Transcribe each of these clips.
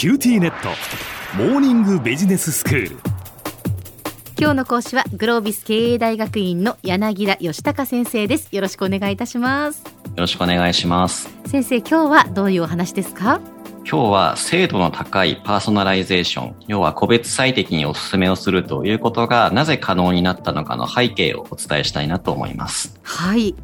QTnet。モーニングビジネススクール。今日の講師はグロービス経営大学院の柳田義孝先生です。よろしくお願いいたします。よろしくお願いします。先生今日はどういうお話ですか？今日は精度の高いパーソナライゼーション、要は個別最適にお勧めをするということがなぜ可能になったのかの背景をお伝えしたいなと思います。はい。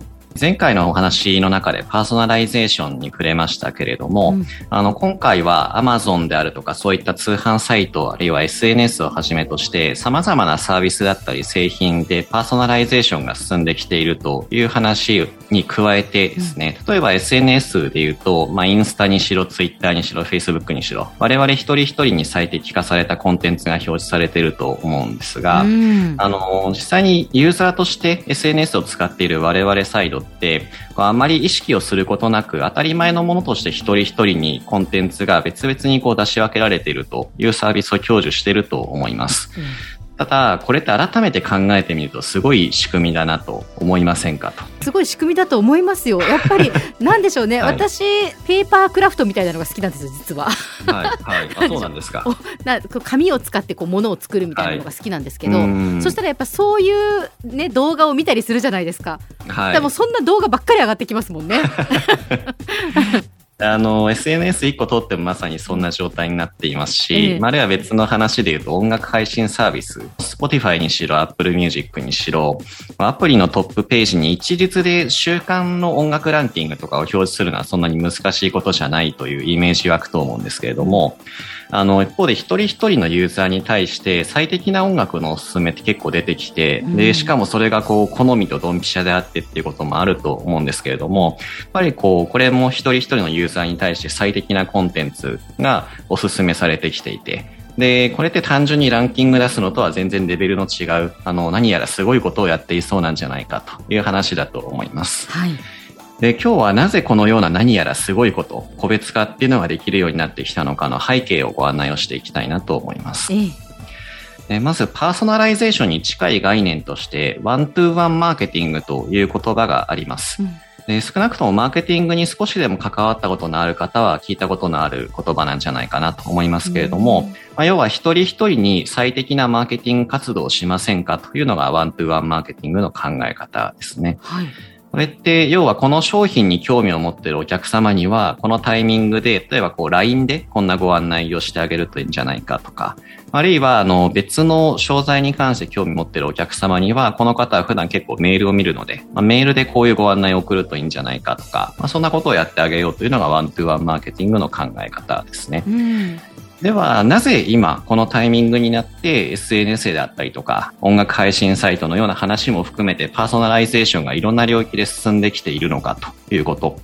前回のお話の中でパーソナライゼーションに触れましたけれども、うん、あの、今回は Amazon であるとかそういった通販サイト、あるいは SNS をはじめとして様々なサービスだったり製品でパーソナライゼーションが進んできているという話に加えてですね、例えば SNS で言うと、まあ、インスタにしろ、ツイッターにしろ、Facebook にしろ、我々一人一人に最適化されたコンテンツが表示されていると思うんですが、うん、あの、実際にユーザーとして SNS を使っている我々サイドって、あまり意識をすることなく、当たり前のものとして一人一人にコンテンツが別々にこう出し分けられているというサービスを享受していると思います。うんただ、これって改めて考えてみると、すごい仕組みだなと思いませんかと。すごい仕組みだと思いますよ。やっぱり、なんでしょうね、はい、私、ペーパークラフトみたいなのが好きなんですよ、実は。はい、はい、あ、そうなんですか。な紙を使ってこう物を作るみたいなのが好きなんですけど、はい、そしたらやっぱそういうね動画を見たりするじゃないですか。はい、でもそんな動画ばっかり上がってきますもんね。あの、SNS1 個通ってもまさにそんな状態になっていますし、ええ、あるいは別の話で言うと音楽配信サービス、Spotify にしろ、Apple Music にしろ、アプリのトップページに一律で週間の音楽ランキングとかを表示するのはそんなに難しいことじゃないというイメージ湧くと思うんですけれども、あの、一方で一人一人のユーザーに対して最適な音楽のおすすめって結構出てきて、で、しかもそれがこう、好みとドンピシャであってっていうこともあると思うんですけれども、やっぱりこう、これも一人一人のユーザーに対して最適なコンテンツがおすすめされてきていて、で、これって単純にランキング出すのとは全然レベルの違う、あの、何やらすごいことをやっていそうなんじゃないかという話だと思います。はい。で、今日はなぜこのような何やらすごいこと、個別化っていうのができるようになってきたのかの背景をご案内をしていきたいなと思います。ええ、まず、パーソナライゼーションに近い概念として、ワントゥーワンマーケティングという言葉があります。うんで少なくともマーケティングに少しでも関わったことのある方は聞いたことのある言葉なんじゃないかなと思いますけれども、うん、まあ、要は一人一人に最適なマーケティング活動をしませんかというのがワントゥーワンマーケティングの考え方ですね。はいこれって、要はこの商品に興味を持っているお客様には、このタイミングで、例えばこう LINE でこんなご案内をしてあげるといいんじゃないかとか、あるいはあの別の商材に関して興味を持っているお客様には、この方は普段結構メールを見るので、まあ、メールでこういうご案内を送るといいんじゃないかとか、まあ、そんなことをやってあげようというのがワントゥーワンマーケティングの考え方ですね。うんでは、なぜ今、このタイミングになって SNS であったりとか、音楽配信サイトのような話も含めてパーソナライゼーションがいろんな領域で進んできているのかということ。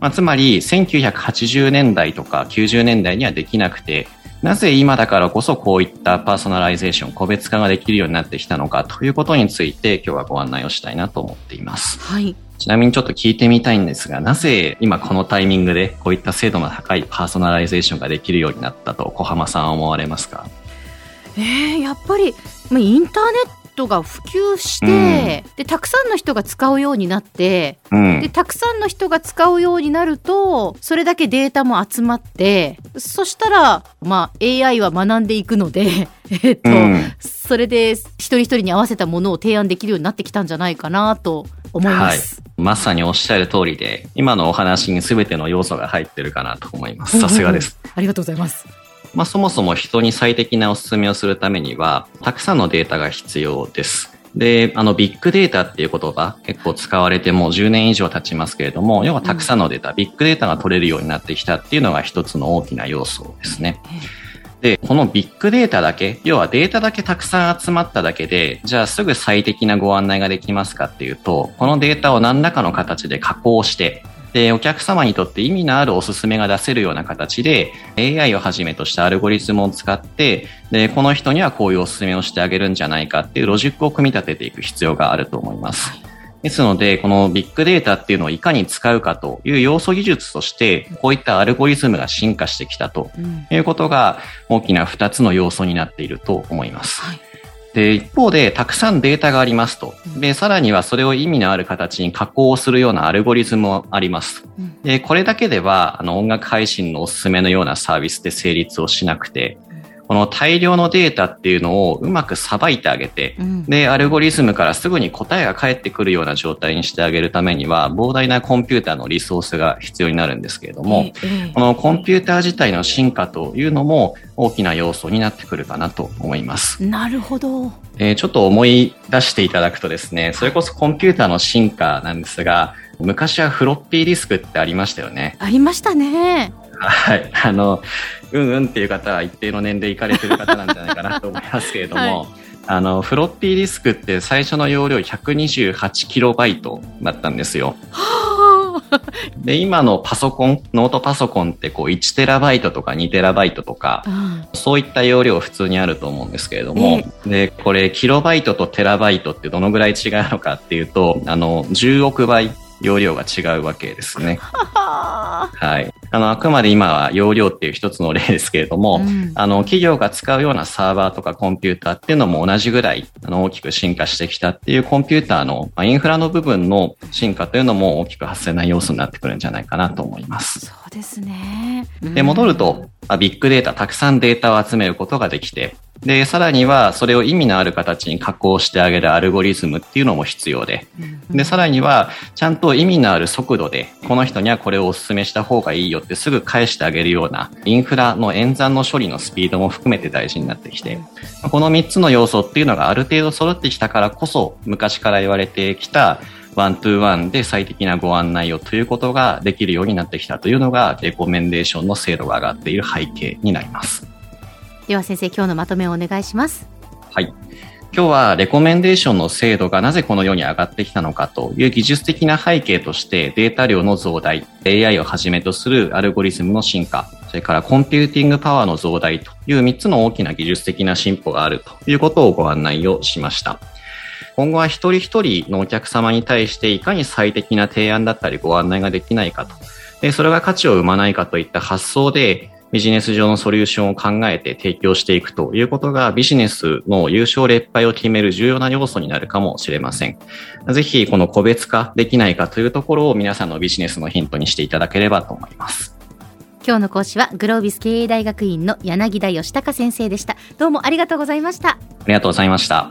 まあ、つまり、1980年代とか90年代にはできなくて、なぜ今だからこそこういったパーソナライゼーション、個別化ができるようになってきたのかということについて今日はご案内をしたいなと思っています。はい。ちなみにちょっと聞いてみたいんですが、なぜ今このタイミングでこういった精度の高いパーソナライゼーションができるようになったと小浜さんは思われますか？えー、やっぱり、まあ、インターネットが普及して、うん、でたくさんの人が使うようになって、うん、でたくさんの人が使うようになるとそれだけデータも集まってそしたら、まあ、AI は学んでいくので、えっと、うん、それで一人一人に合わせたものを提案できるようになってきたんじゃないかなと思います。はい、まさにおっしゃる通りで、今のお話に全ての要素が入ってるかなと思います。さすがです。ありがとうございます。まあ、そもそも人に最適なおすすめをするためには、たくさんのデータが必要です。で、あの、ビッグデータっていう言葉結構使われてもう10年以上経ちますけれども、要はたくさんのデータ、うん、ビッグデータが取れるようになってきたっていうのが一つの大きな要素ですね。で、このビッグデータだけ、要はデータだけたくさん集まっただけで、じゃあすぐ最適なご案内ができますかっていうと、このデータを何らかの形で加工して、で、お客様にとって意味のあるおすすめが出せるような形で、AI をはじめとしたアルゴリズムを使って、で、この人にはこういうおすすめをしてあげるんじゃないかっていうロジックを組み立てていく必要があると思います。ですので、このビッグデータっていうのをいかに使うかという要素技術として、こういったアルゴリズムが進化してきたということが大きな2つの要素になっていると思います。はいで、一方で、たくさんデータがありますと。で、さらにはそれを意味のある形に加工するようなアルゴリズムもあります。で、これだけでは、あの、音楽配信のおすすめのようなサービスで成立をしなくて、この大量のデータっていうのをうまくさばいてあげて、うん、で、アルゴリズムからすぐに答えが返ってくるような状態にしてあげるためには、膨大なコンピューターのリソースが必要になるんですけれども、このコンピューター自体の進化というのも大きな要素になってくるかなと思います。なるほど。えー、ちょっと思い出していただくとですね、それこそコンピューターの進化なんですが、昔はフロッピーディスクってありましたよね。ありましたね。はい。あの、うんうんっていう方は一定の年齢いかれてる方なんじゃないかなと思いますけれども、はい、あの、フロッピーディスクって最初の容量128キロバイトだったんですよ。で、今のパソコン、ノートパソコンってこう1テラバイトとか2テラバイトとか、うん、そういった容量普通にあると思うんですけれども、えー、で、これキロバイトとテラバイトってどのぐらい違うのかっていうと、あの、10億倍容量が違うわけですね。はい。あの、あくまで今は容量っていう一つの例ですけれども、うん、あの、企業が使うようなサーバーとかコンピューターっていうのも同じぐらい、あの、大きく進化してきたっていうコンピューターの、まあ、インフラの部分の進化というのも大きく発生な要素になってくるんじゃないかなと思います。そうですね。で、戻ると、まあ、ビッグデータ、たくさんデータを集めることができて、で、さらにはそれを意味のある形に加工してあげるアルゴリズムっていうのも必要で、で、さらにはちゃんと意味のある速度で、この人にはこれをお勧めした方がいいよってすぐ返してあげるようなインフラの演算の処理のスピードも含めて大事になってきて、この3つの要素っていうのがある程度揃ってきたからこそ、昔から言われてきたワントゥーワンで最適なご案内をということができるようになってきたというのが、レコメンデーションの精度が上がっている背景になります。では先生、今日のまとめをお願いします。はい。今日はレコメンデーションの精度がなぜこのように上がってきたのかという技術的な背景としてデータ量の増大、AI をはじめとするアルゴリズムの進化、それからコンピューティングパワーの増大という3つの大きな技術的な進歩があるということをご案内をしました。今後は一人一人のお客様に対していかに最適な提案だったりご案内ができないかと、でそれが価値を生まないかといった発想でビジネス上のソリューションを考えて提供していくということがビジネスの優勝劣敗を決める重要な要素になるかもしれません。ぜひこの個別化できないかというところを皆さんのビジネスのヒントにしていただければと思います。今日の講師はグロービス経営大学院の柳田義孝先生でした。どうもありがとうございました。ありがとうございました。